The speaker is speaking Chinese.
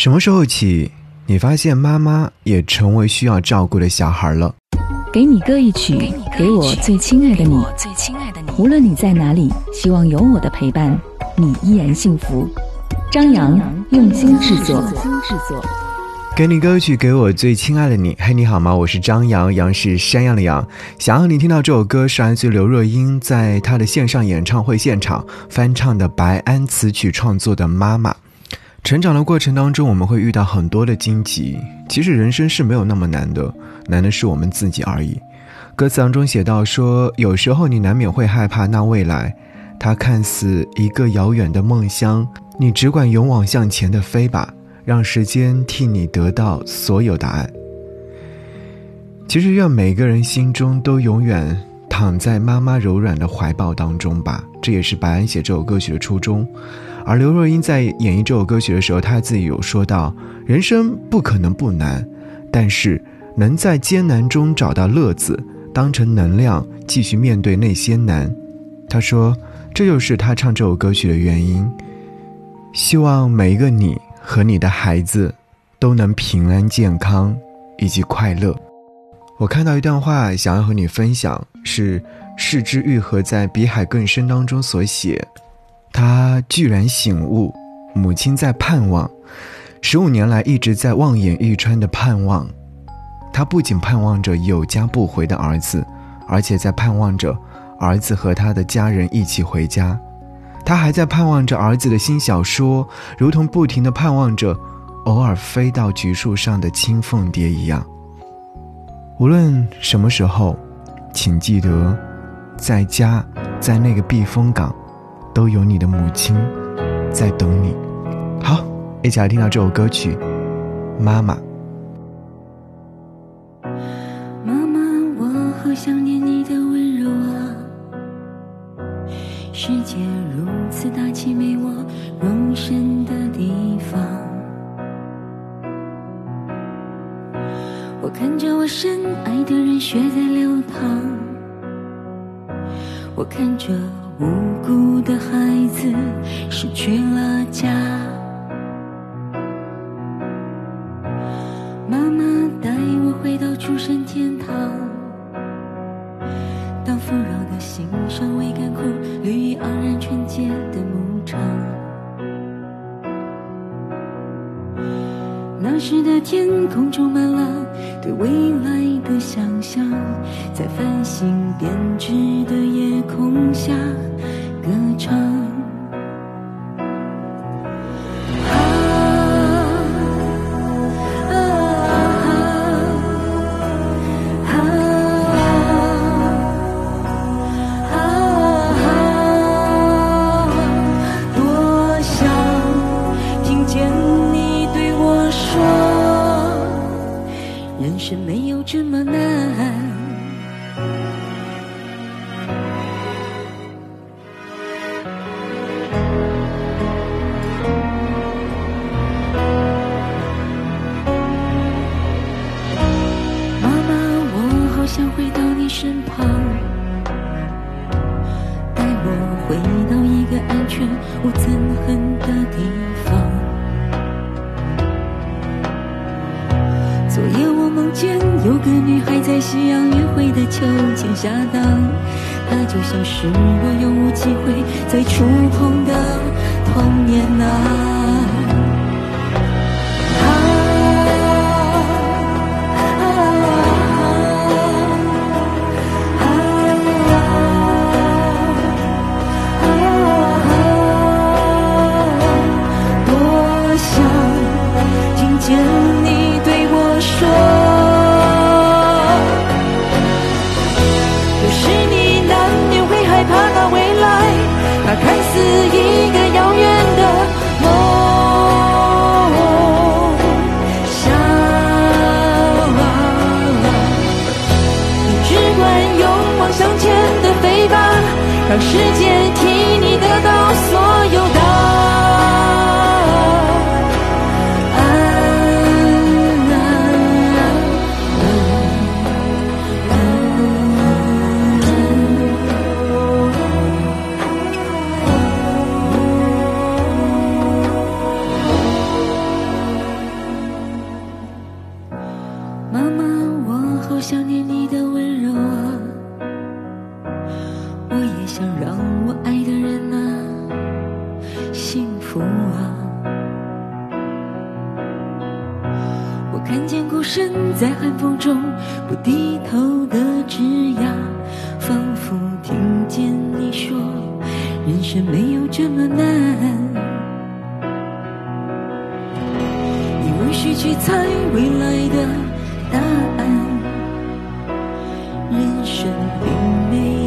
什么时候起，你发现妈妈也成为需要照顾的小孩了？给你歌一曲，给我最亲爱的你。无论你在哪里，希望有我的陪伴，你依然幸福。张扬用心制作。给你歌曲，给我最亲爱的你。嘿，你好吗？我是张扬，杨是山羊的羊。想要你听到这首歌，是来自刘若英在她的线上演唱会现场翻唱的白安词曲创作的《妈妈》。成长的过程当中，我们会遇到很多的荆棘。其实人生是没有那么难的，难的是我们自己而已。歌词当中写到说，有时候你难免会害怕那未来，它看似一个遥远的梦乡，你只管勇往向前的飞吧，让时间替你得到所有答案。其实愿每个人心中都永远躺在妈妈柔软的怀抱当中吧，这也是白安写这首歌曲的初衷。而刘若英在演绎这首歌曲的时候，她自己有说到：“人生不可能不难，但是能在艰难中找到乐子，当成能量继续面对那些难。”她说：“这就是她唱这首歌曲的原因。希望每一个你和你的孩子都能平安健康以及快乐。”我看到一段话，想要和你分享，是世之愈合在《比海更深》当中所写。他居然醒悟，母亲在盼望，十五年来一直在望眼欲穿的盼望。他不仅盼望着有家不回的儿子，而且在盼望着儿子和他的家人一起回家。他还在盼望着儿子的新小说，如同不停的盼望着偶尔飞到橘树上的青凤蝶一样。无论什么时候，请记得，在家，在那个避风港。都有你的母亲在等你。好，一起来听到这首歌曲《妈妈》。妈妈，我好想念你的温柔啊！世界如此大，气没我容身的地方。我看着我深爱的人血在流淌，我看着。无辜的孩子失去了家，妈妈带我回到出生天堂。当富饶的心尚未干枯，绿意盎然纯洁的牧场。那时的天空充满了对未来的想象，在繁星编织的夜空人生没有这么难。妈妈，我好想回到你身旁。带我回到一个安全，我憎恨。间有个女孩在夕阳余晖的秋千下荡，她就像是我永无机会再触碰的童年啊。让时间替你得到所有的。妈妈，我好想念你。福啊！我看见孤身在寒风中不低头的枝桠，仿佛听见你说，人生没有这么难。你无需去猜未来的答案，人生并没有。